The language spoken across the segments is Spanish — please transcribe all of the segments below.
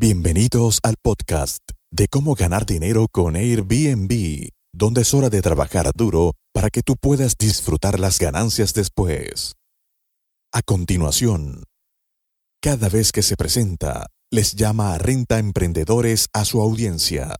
Bienvenidos al podcast de cómo ganar dinero con Airbnb, donde es hora de trabajar duro para que tú puedas disfrutar las ganancias después. A continuación, cada vez que se presenta, les llama a Renta Emprendedores a su audiencia.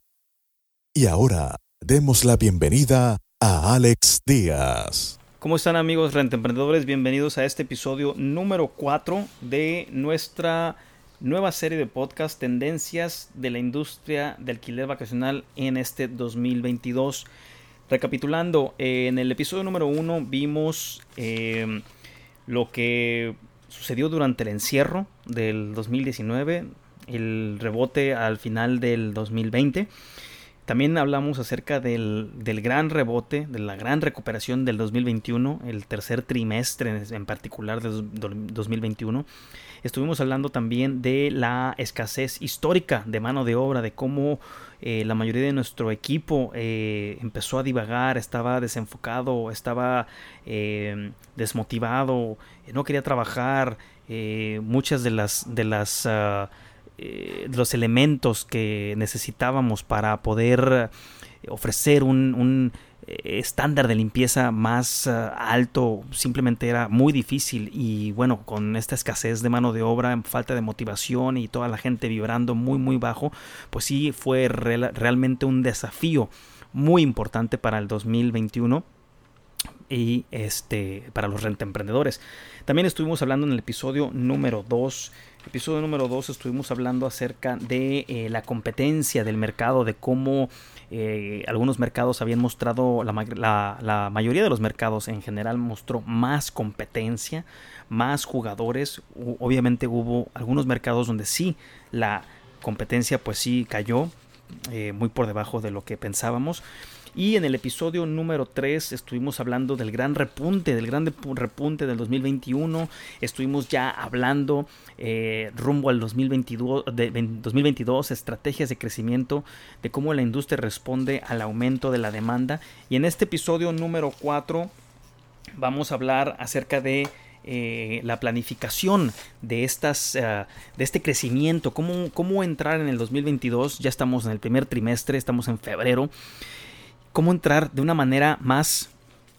Y ahora, demos la bienvenida a Alex Díaz. ¿Cómo están amigos Renta Emprendedores? Bienvenidos a este episodio número 4 de nuestra nueva serie de podcast Tendencias de la industria de alquiler vacacional en este 2022. Recapitulando, en el episodio número 1 vimos eh, lo que sucedió durante el encierro del 2019, el rebote al final del 2020. También hablamos acerca del, del, gran rebote, de la gran recuperación del 2021, el tercer trimestre en particular del 2021. Estuvimos hablando también de la escasez histórica de mano de obra, de cómo eh, la mayoría de nuestro equipo eh, empezó a divagar, estaba desenfocado, estaba eh, desmotivado, no quería trabajar, muchas de las de las ah, los elementos que necesitábamos para poder ofrecer un eh, estándar de limpieza más eh, alto simplemente era muy difícil y bueno con esta escasez de mano de obra falta de motivación y toda la gente vibrando muy muy bajo pues sí fue realmente un desafío muy importante para el 2021 y este para los renta emprendedores. También estuvimos hablando en el episodio número 2. Episodio número 2 estuvimos hablando acerca de eh, la competencia del mercado, de cómo eh, algunos mercados habían mostrado, la, mayoría de los mercados en general mostró más competencia, más jugadores. obviamente hubo algunos mercados donde sí la competencia pues sí cayó eh, muy por debajo de lo que pensábamos. Y en el episodio número 3 estuvimos hablando del gran repunte, del gran repunte del 2021. Estuvimos ya hablando eh, rumbo al 2022, de, 2022, estrategias de crecimiento, de cómo la industria responde al aumento de la demanda. Y en este episodio número 4 vamos a hablar acerca de eh, la planificación de, estas, eh, de este crecimiento, cómo, cómo entrar en el 2022. Ya estamos en el primer trimestre, estamos en febrero cómo entrar de una manera más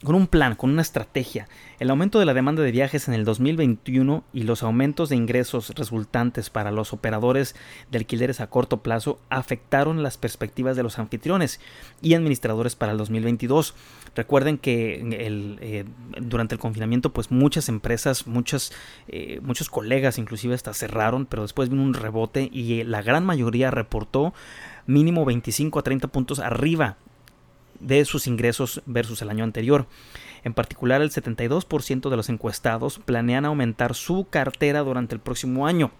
con un plan, con una estrategia. El aumento de la demanda de viajes en el 2021 y los aumentos de ingresos resultantes para los operadores de alquileres a corto plazo afectaron las perspectivas de los anfitriones y administradores para el 2022. Recuerden que eh, durante el confinamiento pues muchas empresas, muchas, eh, muchos colegas inclusive hasta cerraron, pero después vino un rebote y la gran mayoría reportó mínimo 25 a 30 puntos arriba de sus ingresos versus el año anterior. En particular, el 72% de los encuestados planean aumentar su cartera durante el próximo año.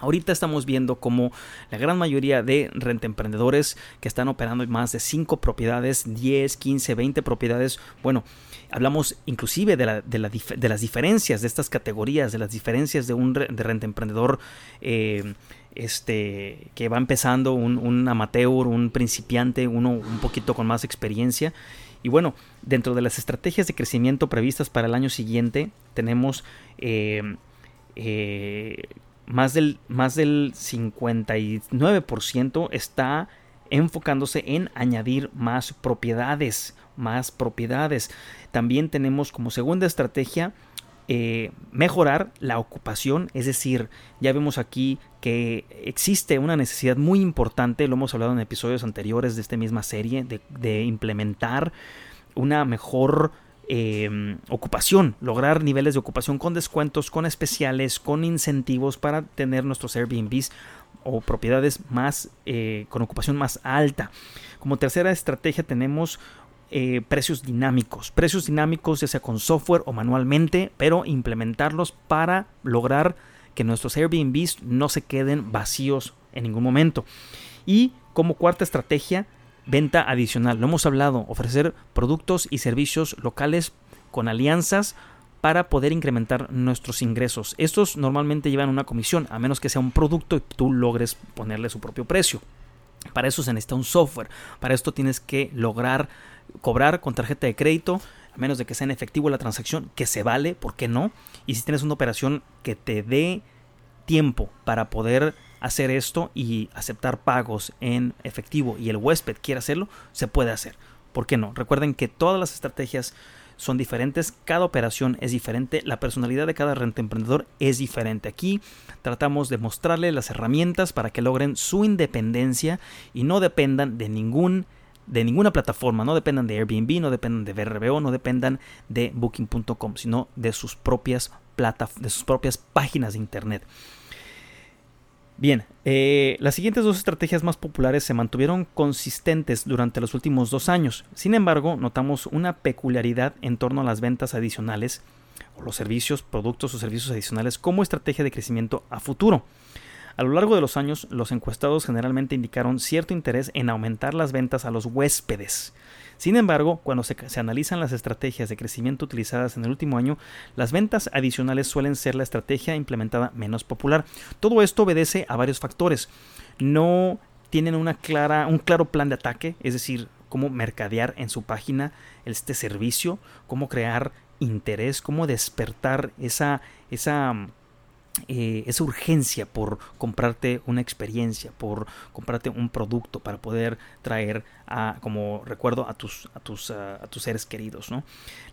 Ahorita estamos viendo como la gran mayoría de emprendedores que están operando más de 5 propiedades, 10, 15, 20 propiedades, bueno, hablamos inclusive de, de, las diferencias de estas categorías, de las diferencias de un de emprendedor eh, este, que va empezando, un, amateur, un principiante, uno un poquito con más experiencia. Y bueno, dentro de las estrategias de crecimiento previstas para el año siguiente, tenemos eh, eh, más, del, más del 59% está enfocándose en añadir más propiedades, más propiedades. También tenemos como segunda estrategia eh, mejorar la ocupación, es decir, ya vemos aquí que existe una necesidad muy importante, lo hemos hablado en episodios anteriores de esta misma serie, de, implementar una mejor eh, ocupación, lograr niveles de ocupación con descuentos, con especiales, con incentivos para tener nuestros Airbnbs o propiedades más eh, con ocupación más alta. Como tercera estrategia tenemos eh, precios dinámicos. Precios dinámicos ya sea con software o manualmente, pero implementarlos para lograr que nuestros Airbnbs no se queden vacíos en ningún momento. Y como cuarta estrategia, venta adicional. Lo hemos hablado, ofrecer productos y servicios locales con alianzas para poder incrementar nuestros ingresos. Estos normalmente llevan una comisión, a menos que sea un producto y tú logres ponerle su propio precio. Para eso se necesita un software. Para esto tienes que lograr cobrar con tarjeta de crédito, a menos de que sea en efectivo la transacción, que se vale, ¿por qué no? Y si tienes una operación que te dé tiempo para poder hacer esto y aceptar pagos en efectivo y el huésped quiere hacerlo, se puede hacer. ¿Por qué no? Recuerden que todas las estrategias son diferentes, cada operación es diferente, la personalidad de cada renta emprendedor es diferente. Aquí tratamos de mostrarle las herramientas para que logren su independencia y no dependan de ningún de ninguna plataforma, no dependan de Airbnb, no dependan de VRBO, no dependan de booking.com, sino de sus propias de sus propias páginas de internet. Bien, eh, las siguientes dos estrategias más populares se mantuvieron consistentes durante los últimos dos años. Sin embargo, notamos una peculiaridad en torno a las ventas adicionales o los servicios, productos o servicios adicionales como estrategia de crecimiento a futuro. A lo largo de los años, los encuestados generalmente indicaron cierto interés en aumentar las ventas a los huéspedes. Sin embargo, cuando se, analizan las estrategias de crecimiento utilizadas en el último año, las ventas adicionales suelen ser la estrategia implementada menos popular. Todo esto obedece a varios factores. No tienen una clara, un claro plan de ataque, es decir, cómo mercadear en su página este servicio, cómo crear interés, cómo despertar esa, esa eh, esa urgencia por comprarte una experiencia, por comprarte un producto para poder traer a, como recuerdo, a tus, a tus, a tus seres queridos. ¿no?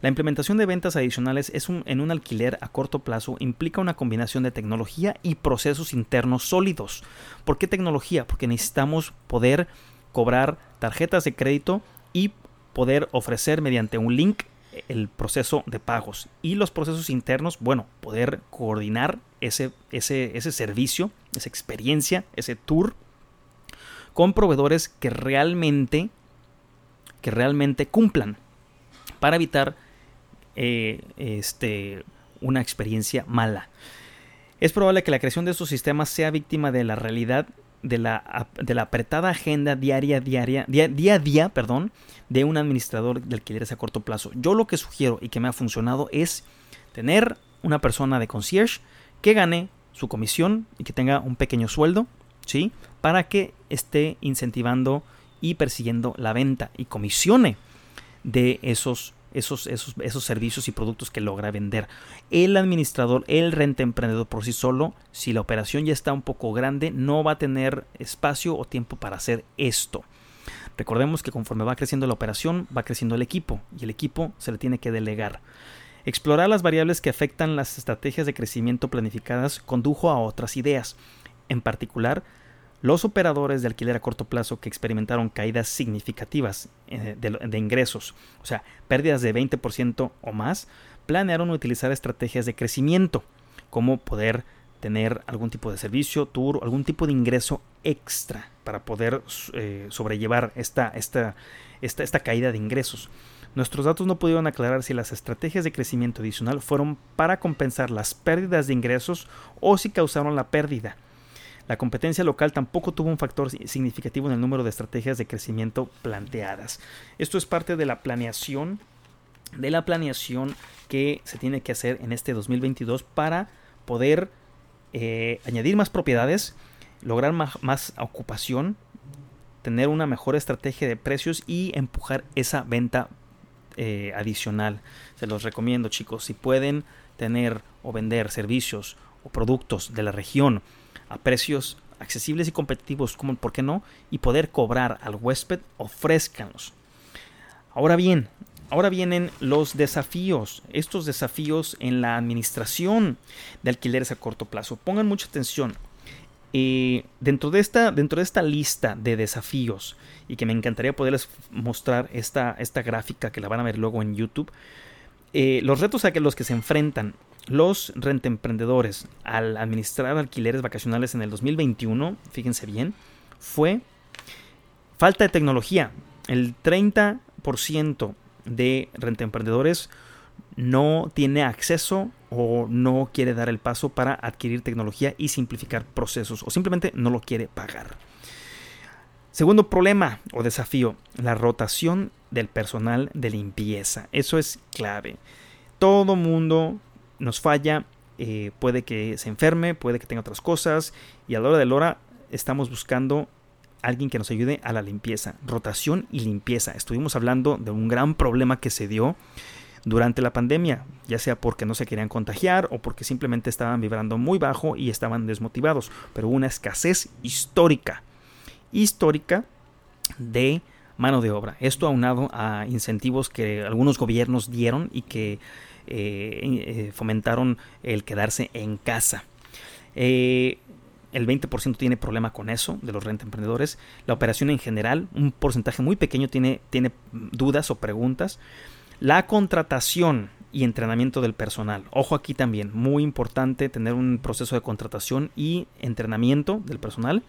La implementación de ventas adicionales es un, en un alquiler a corto plazo implica una combinación de tecnología y procesos internos sólidos. ¿Por qué tecnología? Porque necesitamos poder cobrar tarjetas de crédito y poder ofrecer mediante un link el proceso de pagos y los procesos internos, bueno, poder coordinar ese, ese, ese servicio, esa experiencia, ese tour con proveedores que realmente, que realmente cumplan para evitar eh, este, una experiencia mala. Es probable que la creación de estos sistemas sea víctima de la realidad de la, de la apretada agenda diaria, diaria, día, día a día, perdón, de un administrador de alquileres a corto plazo. Yo lo que sugiero y que me ha funcionado es tener una persona de concierge que gane su comisión y que tenga un pequeño sueldo, ¿sí? Para que esté incentivando y persiguiendo la venta y comisione de esos esos, esos, servicios y productos que logra vender. El administrador, el renta emprendedor por sí solo, si la operación ya está un poco grande, no va a tener espacio o tiempo para hacer esto. Recordemos que conforme va creciendo la operación, va creciendo el equipo y el equipo se le tiene que delegar. Explorar las variables que afectan las estrategias de crecimiento planificadas condujo a otras ideas. En particular, los operadores de alquiler a corto plazo que experimentaron caídas significativas eh, de, ingresos, o sea, pérdidas de 20% o más, planearon utilizar estrategias de crecimiento, como poder tener algún tipo de servicio, tour, algún tipo de ingreso extra para poder eh, sobrellevar esta, esta, esta, esta caída de ingresos. Nuestros datos no pudieron aclarar si las estrategias de crecimiento adicional fueron para compensar las pérdidas de ingresos o si causaron la pérdida. La competencia local tampoco tuvo un factor significativo en el número de estrategias de crecimiento planteadas. Esto es parte de la planeación, de la planeación que se tiene que hacer en este 2022 para poder eh, añadir más propiedades, lograr más, ocupación, tener una mejor estrategia de precios y empujar esa venta eh, adicional. Se los recomiendo chicos, si pueden tener o vender servicios o productos de la región a precios accesibles y competitivos, como por qué no, y poder cobrar al huésped, ofrézcanlos. Ahora bien, ahora vienen los desafíos, estos desafíos en la administración de alquileres a corto plazo. Pongan mucha atención. Eh, dentro, de esta, dentro de esta lista de desafíos, y que me encantaría poderles mostrar esta, esta gráfica que la van a ver luego en YouTube, eh, los retos a los que se enfrentan los rentemprendedores al administrar alquileres vacacionales en el 2021, fíjense bien, fue falta de tecnología. El 30% de rentemprendedores no tiene acceso o no quiere dar el paso para adquirir tecnología y simplificar procesos o simplemente no lo quiere pagar. Segundo problema o desafío, la rotación del personal de limpieza. Eso es clave. Todo mundo nos falla, eh, puede que se enferme, puede que tenga otras cosas y a la hora de la hora estamos buscando alguien que nos ayude a la limpieza, rotación y limpieza. Estuvimos hablando de un gran problema que se dio durante la pandemia, ya sea porque no se querían contagiar o porque simplemente estaban vibrando muy bajo y estaban desmotivados. Pero hubo una escasez histórica, histórica de mano de obra. Esto aunado a incentivos que algunos gobiernos dieron y que eh, eh, fomentaron el quedarse en casa. Eh, el 20% tiene problema con eso, de los renta emprendedores. La operación en general, un porcentaje muy pequeño tiene, tiene dudas o preguntas. La contratación y entrenamiento del personal. Ojo aquí también, muy importante tener un proceso de contratación y entrenamiento del personal.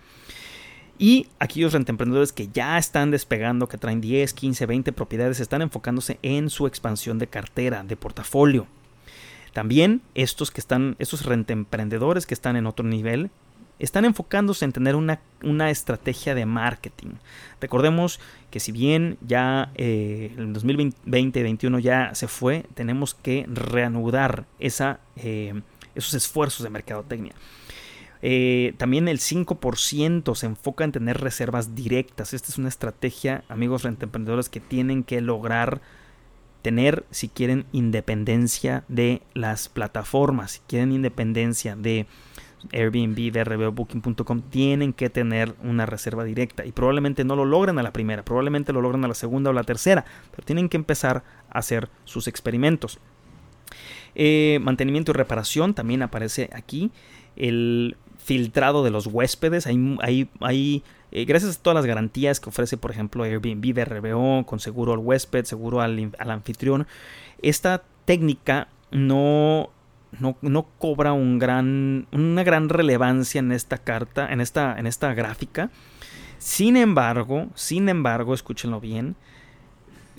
Y aquellos rentemprendedores que ya están despegando, que traen 10, 15, 20 propiedades, están enfocándose en su expansión de cartera, de portafolio. También estos que están, estos rentemprendedores que están en otro nivel, están enfocándose en tener una, estrategia de marketing. Recordemos que si bien ya eh, el 2020-2021 ya se fue, tenemos que reanudar esa, eh, esos esfuerzos de mercadotecnia. Eh, también el 5% se enfoca en tener reservas directas. Esta es una estrategia, amigos rentemprendedores, que tienen que lograr tener si quieren independencia de las plataformas, si quieren independencia de Airbnb, DRB o Booking.com tienen que tener una reserva directa y probablemente no lo logren a la primera, probablemente lo logren a la segunda o la tercera, pero tienen que empezar a hacer sus experimentos. Eh, mantenimiento y reparación también aparece aquí. El filtrado de los huéspedes. Hay, hay, eh, gracias a todas las garantías que ofrece, por ejemplo, Airbnb, DRBO, con seguro al huésped, seguro al, al anfitrión. Esta técnica no no, cobra un gran, una gran relevancia en esta carta, en esta, en esta gráfica. Sin embargo, sin embargo, escúchenlo bien,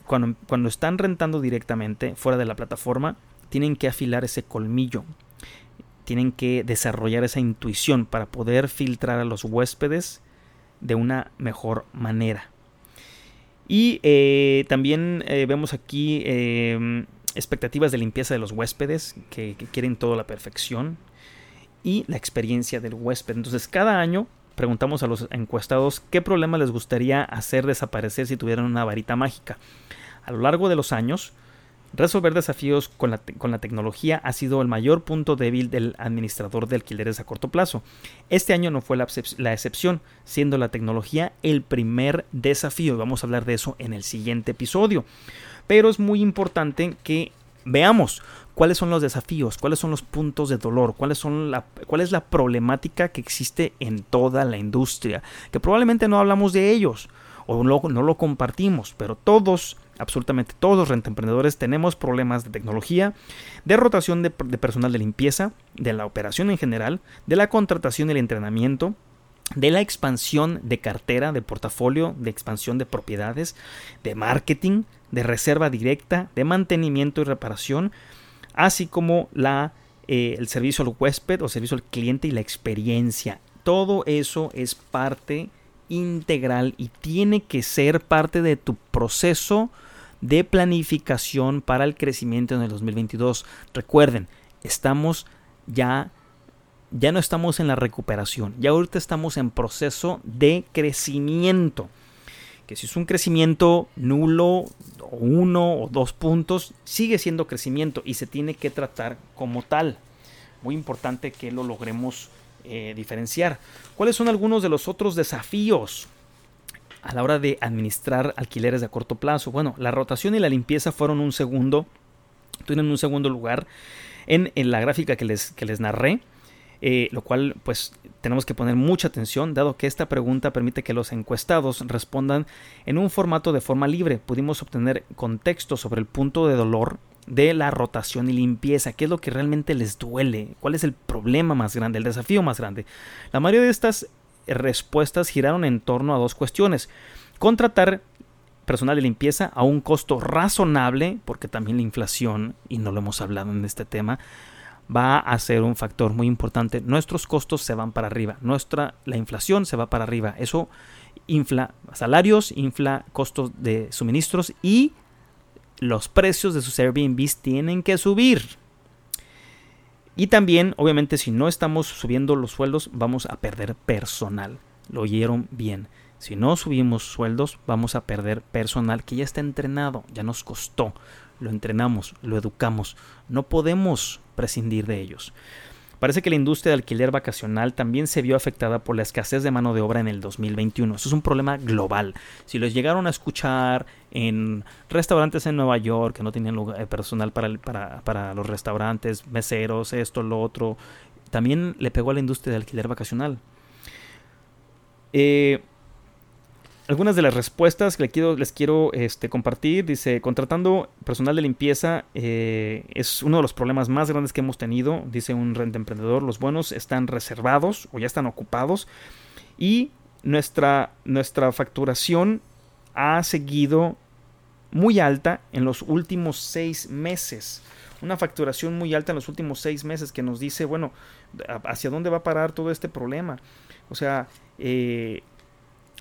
cuando, cuando están rentando directamente fuera de la plataforma, tienen que afilar ese colmillo. Tienen que desarrollar esa intuición para poder filtrar a los huéspedes de una mejor manera. Y eh, también eh, vemos aquí eh, expectativas de limpieza de los huéspedes, que, quieren toda la perfección, y la experiencia del huésped. Entonces, cada año preguntamos a los encuestados qué problema les gustaría hacer desaparecer si tuvieran una varita mágica. A lo largo de los años, resolver desafíos con la, tecnología ha sido el mayor punto débil del administrador de alquileres a corto plazo. Este año no fue la, la excepción, siendo la tecnología el primer desafío. Vamos a hablar de eso en el siguiente episodio. Pero es muy importante que veamos cuáles son los desafíos, cuáles son los puntos de dolor, cuáles son la, cuál es la problemática que existe en toda la industria, que probablemente no hablamos de ellos o no, no lo compartimos, pero todos, absolutamente todos los rentemprendedores tenemos problemas de tecnología, de rotación de, personal de limpieza, de la operación en general, de la contratación y el entrenamiento, de la expansión de cartera, de portafolio, de expansión de propiedades, de marketing, de reserva directa, de mantenimiento y reparación, así como la, eh, el servicio al huésped o servicio al cliente y la experiencia. Todo eso es parte integral y tiene que ser parte de tu proceso de planificación para el crecimiento en el 2022. Recuerden, estamos ya ya no estamos en la recuperación, ya ahorita estamos en proceso de crecimiento. Que si es un crecimiento nulo, o uno o dos puntos, sigue siendo crecimiento y se tiene que tratar como tal. Muy importante que lo logremos eh, diferenciar. ¿Cuáles son algunos de los otros desafíos a la hora de administrar alquileres de corto plazo? Bueno, la rotación y la limpieza fueron un segundo, tienen un segundo lugar en, la gráfica que les, que les narré. Eh, lo cual pues tenemos que poner mucha atención dado que esta pregunta permite que los encuestados respondan en un formato de forma libre. Pudimos obtener contexto sobre el punto de dolor de la rotación y limpieza, qué es lo que realmente les duele, cuál es el problema más grande, el desafío más grande. La mayoría de estas respuestas giraron en torno a dos cuestiones. Contratar personal de limpieza a un costo razonable, porque también la inflación, y no lo hemos hablado en este tema, va a ser un factor muy importante. Nuestros costos se van para arriba, nuestra la inflación se va para arriba. Eso infla salarios, infla costos de suministros y los precios de sus Airbnbs tienen que subir. Y también, obviamente, si no estamos subiendo los sueldos, vamos a perder personal. Lo oyeron bien. Si no subimos sueldos, vamos a perder personal que ya está entrenado, ya nos costó, lo entrenamos, lo educamos, no podemos prescindir de ellos. Parece que la industria de alquiler vacacional también se vio afectada por la escasez de mano de obra en el 2021. Eso es un problema global. Si los llegaron a escuchar en restaurantes en Nueva York que no tenían eh, personal para, para los restaurantes, meseros, esto, lo otro, también le pegó a la industria de alquiler vacacional. Eh, algunas de las respuestas que les quiero, este, compartir. Dice, contratando personal de limpieza eh, es uno de los problemas más grandes que hemos tenido, dice un rente emprendedor. Los buenos están reservados o ya están ocupados y nuestra, nuestra facturación ha seguido muy alta en los últimos seis meses. Una facturación muy alta en los últimos seis meses que nos dice, bueno, hacia dónde va a parar todo este problema. O sea, eh,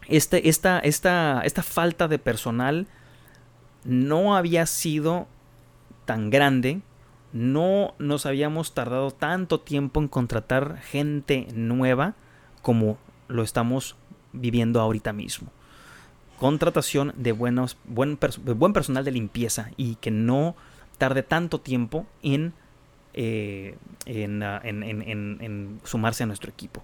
este, esta, esta, esta falta de personal no había sido tan grande, no nos habíamos tardado tanto tiempo en contratar gente nueva como lo estamos viviendo ahorita mismo. Contratación de, buenos, buen, personal de limpieza y que no tarde tanto tiempo en, eh, ah, en sumarse a nuestro equipo.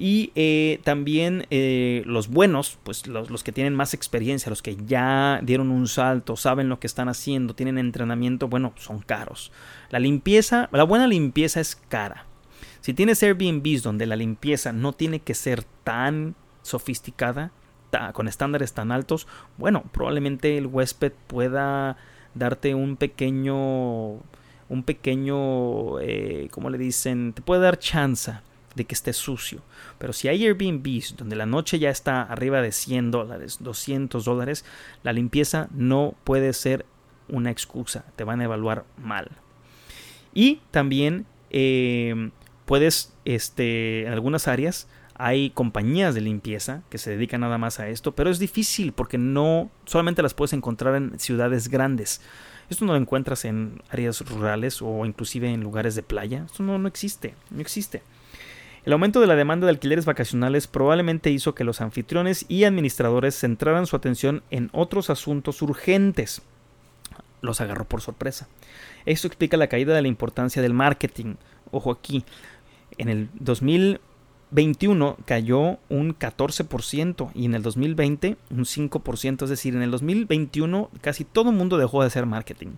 Y eh, también eh, los buenos, pues los, que tienen más experiencia, los que ya dieron un salto, saben lo que están haciendo, tienen entrenamiento, bueno, son caros. La limpieza, la buena limpieza es cara. Si tienes Airbnbs donde la limpieza no tiene que ser tan sofisticada, con estándares tan altos, bueno, probablemente el huésped pueda darte un pequeño, un pequeño, eh, ¿cómo le dicen? Te puede dar chance de que esté sucio. Pero si hay Airbnbs donde la noche ya está arriba de 100 dólares, 200 dólares, la limpieza no puede ser una excusa. Te van a evaluar mal. Y también eh, puedes, este, en algunas áreas, hay compañías de limpieza que se dedican nada más a esto, pero es difícil porque no solamente las puedes encontrar en ciudades grandes. Esto no lo encuentras en áreas rurales o inclusive en lugares de playa. Esto no, no existe, no existe. El aumento de la demanda de alquileres vacacionales probablemente hizo que los anfitriones y administradores centraran su atención en otros asuntos urgentes. Los agarró por sorpresa. Esto explica la caída de la importancia del marketing. Ojo aquí, en el 2021 cayó un 14% y en el 2020 un 5%, es decir, en el 2021 casi todo el mundo dejó de hacer marketing.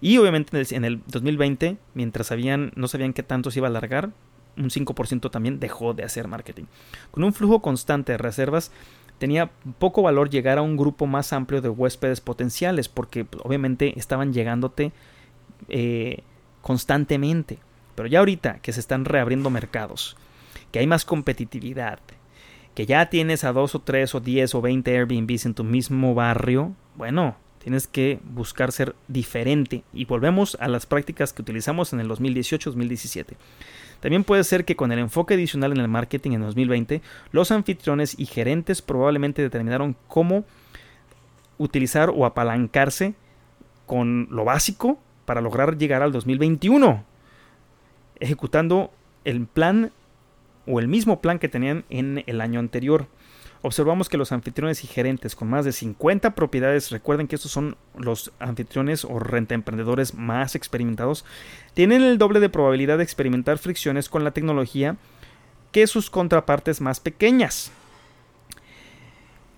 Y obviamente en el 2020, mientras no sabían qué tanto se iba a alargar, un 5% también dejó de hacer marketing. Con un flujo constante de reservas, tenía poco valor llegar a un grupo más amplio de huéspedes potenciales, porque pues, obviamente estaban llegándote eh, constantemente. Pero ya ahorita que se están reabriendo mercados, que hay más competitividad, que ya tienes a dos o tres o diez o veinte Airbnbs en tu mismo barrio, bueno, tienes que buscar ser diferente. Y volvemos a las prácticas que utilizamos en el 2018-2017. También puede ser que con el enfoque adicional en el marketing en 2020, los anfitriones y gerentes probablemente determinaron cómo utilizar o apalancarse con lo básico para lograr llegar al 2021, ejecutando el plan o el mismo plan que tenían en el año anterior observamos que los anfitriones y gerentes con más de 50 propiedades, recuerden que estos son los anfitriones o renta emprendedores más experimentados, tienen el doble de probabilidad de experimentar fricciones con la tecnología que sus contrapartes más pequeñas.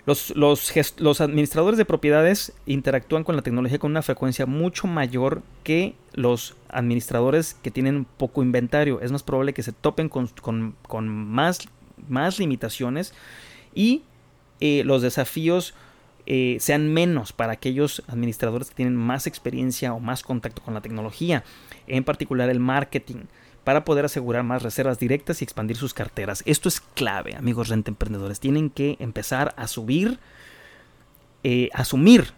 Los, los, administradores de propiedades interactúan con la tecnología con una frecuencia mucho mayor que los administradores que tienen poco inventario. Es más probable que se topen con, con más, más limitaciones y eh, los desafíos eh, sean menos para aquellos administradores que tienen más experiencia o más contacto con la tecnología, en particular el marketing, para poder asegurar más reservas directas y expandir sus carteras. Esto es clave, amigos renta emprendedores. Tienen que empezar a subir, eh, asumir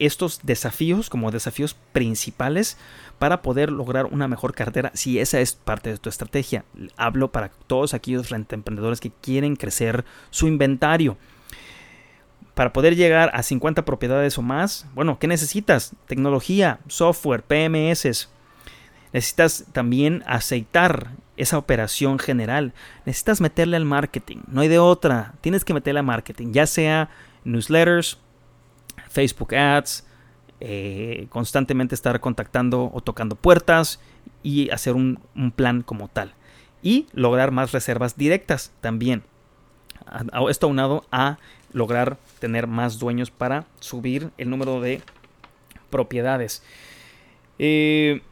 estos desafíos como desafíos principales para poder lograr una mejor cartera si esa es parte de tu estrategia. Hablo para todos aquellos emprendedores que quieren crecer su inventario. Para poder llegar a 50 propiedades o más, bueno, ¿qué necesitas? Tecnología, software, PMS. Necesitas también aceitar esa operación general. Necesitas meterle al marketing, no hay de otra. Tienes que meterle al marketing, ya sea newsletters, Facebook Ads, eh, constantemente estar contactando o tocando puertas y hacer un, plan como tal. Y lograr más reservas directas también. Esto aunado a lograr tener más dueños para subir el número de propiedades. Eh,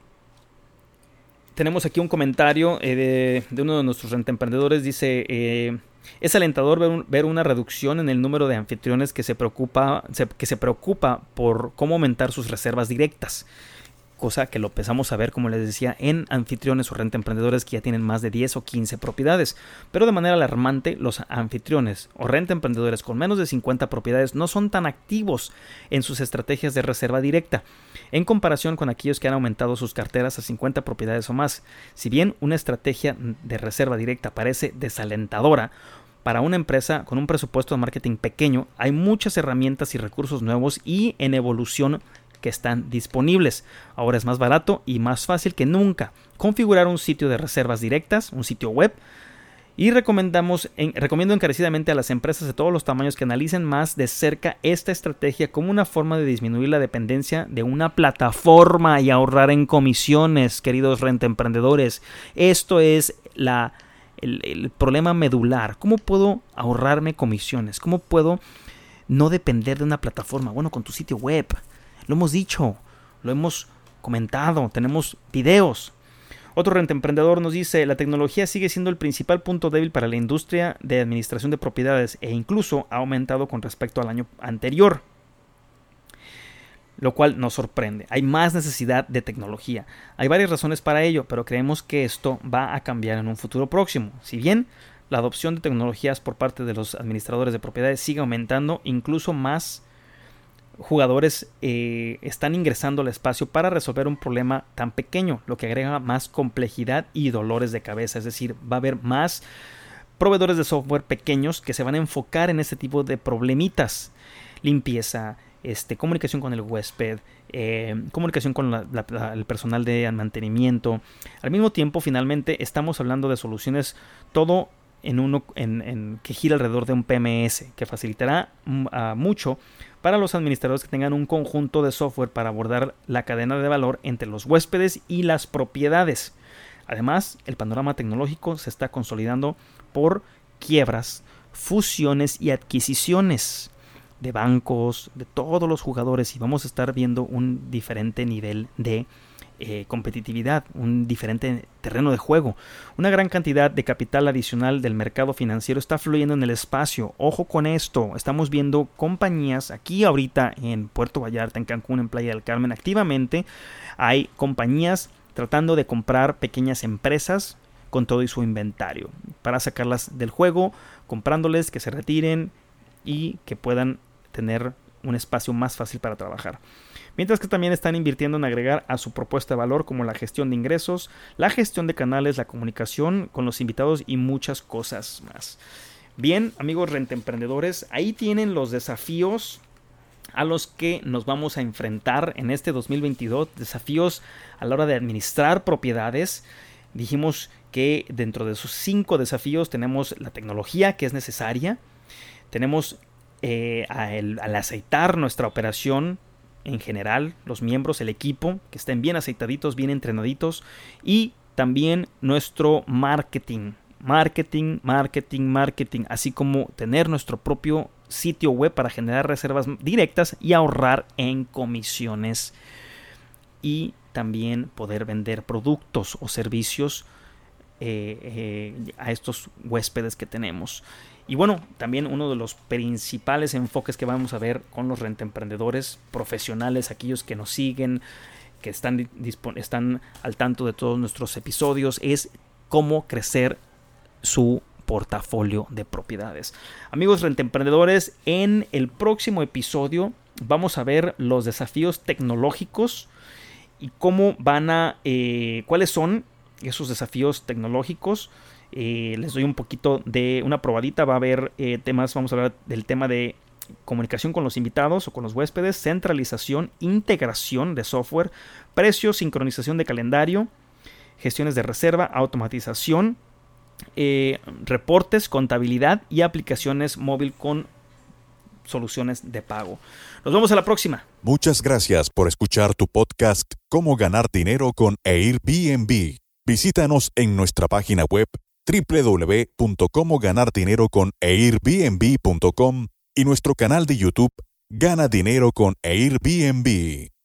tenemos aquí un comentario eh, de, uno de nuestros emprendedores. Dice, es alentador ver, una reducción en el número de anfitriones que se, preocupa, que se preocupa por cómo aumentar sus reservas directas cosa que lo empezamos a ver, como les decía, en anfitriones o renta emprendedores que ya tienen más de 10 o 15 propiedades. Pero de manera alarmante, los anfitriones o renta emprendedores con menos de 50 propiedades no son tan activos en sus estrategias de reserva directa, en comparación con aquellos que han aumentado sus carteras a 50 propiedades o más. Si bien una estrategia de reserva directa parece desalentadora, para una empresa con un presupuesto de marketing pequeño hay muchas herramientas y recursos nuevos y en evolución que están disponibles. Ahora es más barato y más fácil que nunca configurar un sitio de reservas directas, un sitio web. Y recomendamos, recomiendo encarecidamente a las empresas de todos los tamaños que analicen más de cerca esta estrategia como una forma de disminuir la dependencia de una plataforma y ahorrar en comisiones, queridos renta emprendedores. Esto es la, el, problema medular. ¿Cómo puedo ahorrarme comisiones? ¿Cómo puedo no depender de una plataforma? Bueno, con tu sitio web. Lo hemos dicho, lo hemos comentado, tenemos videos. Otro renta emprendedor nos dice, la tecnología sigue siendo el principal punto débil para la industria de administración de propiedades e incluso ha aumentado con respecto al año anterior. Lo cual nos sorprende. Hay más necesidad de tecnología. Hay varias razones para ello, pero creemos que esto va a cambiar en un futuro próximo. Si bien la adopción de tecnologías por parte de los administradores de propiedades sigue aumentando, incluso más jugadores eh, están ingresando al espacio para resolver un problema tan pequeño, lo que agrega más complejidad y dolores de cabeza. Es decir, va a haber más proveedores de software pequeños que se van a enfocar en este tipo de problemitas. Limpieza, este, comunicación con el huésped, eh, comunicación con el personal de mantenimiento. Al mismo tiempo, finalmente, estamos hablando de soluciones todo en uno en, que gira alrededor de un PMS, que facilitará mucho para los administradores que tengan un conjunto de software para abordar la cadena de valor entre los huéspedes y las propiedades. Además, el panorama tecnológico se está consolidando por quiebras, fusiones y adquisiciones de bancos, de todos los jugadores y vamos a estar viendo un diferente nivel de eh, competitividad, un diferente terreno de juego. Una gran cantidad de capital adicional del mercado financiero está fluyendo en el espacio. Ojo con esto, estamos viendo compañías aquí ahorita en Puerto Vallarta, en Cancún, en Playa del Carmen, activamente hay compañías tratando de comprar pequeñas empresas con todo y su inventario para sacarlas del juego, comprándoles que se retiren y que puedan tener un espacio más fácil para trabajar mientras que también están invirtiendo en agregar a su propuesta de valor como la gestión de ingresos, la gestión de canales, la comunicación con los invitados y muchas cosas más. Bien, amigos emprendedores, ahí tienen los desafíos a los que nos vamos a enfrentar en este 2022, desafíos a la hora de administrar propiedades. Dijimos que dentro de esos cinco desafíos tenemos la tecnología que es necesaria, tenemos eh, al aceitar nuestra operación en general, los miembros, el equipo, que estén bien aceitaditos, bien entrenaditos y también nuestro marketing. Marketing, marketing, marketing, así como tener nuestro propio sitio web para generar reservas directas y ahorrar en comisiones y también poder vender productos o servicios eh, eh, a estos huéspedes que tenemos. Y bueno, también uno de los principales enfoques que vamos a ver con los rentemprendedores profesionales, aquellos que nos siguen, que están, están al tanto de todos nuestros episodios, es cómo crecer su portafolio de propiedades. Amigos rentemprendedores, en el próximo episodio vamos a ver los desafíos tecnológicos y cómo van a, eh, cuáles son esos desafíos tecnológicos eh, les doy un poquito de una probadita. Va a haber eh, temas, vamos a hablar del tema de comunicación con los invitados o con los huéspedes, centralización, integración de software, precio, sincronización de calendario, gestiones de reserva, automatización, eh, reportes, contabilidad y aplicaciones móvil con soluciones de pago. Nos vemos a la próxima. Muchas gracias por escuchar tu podcast Cómo ganar dinero con Airbnb. Visítanos en nuestra página web www.comoganardineroconairbnb.com y nuestro canal de YouTube Gana Dinero con Airbnb.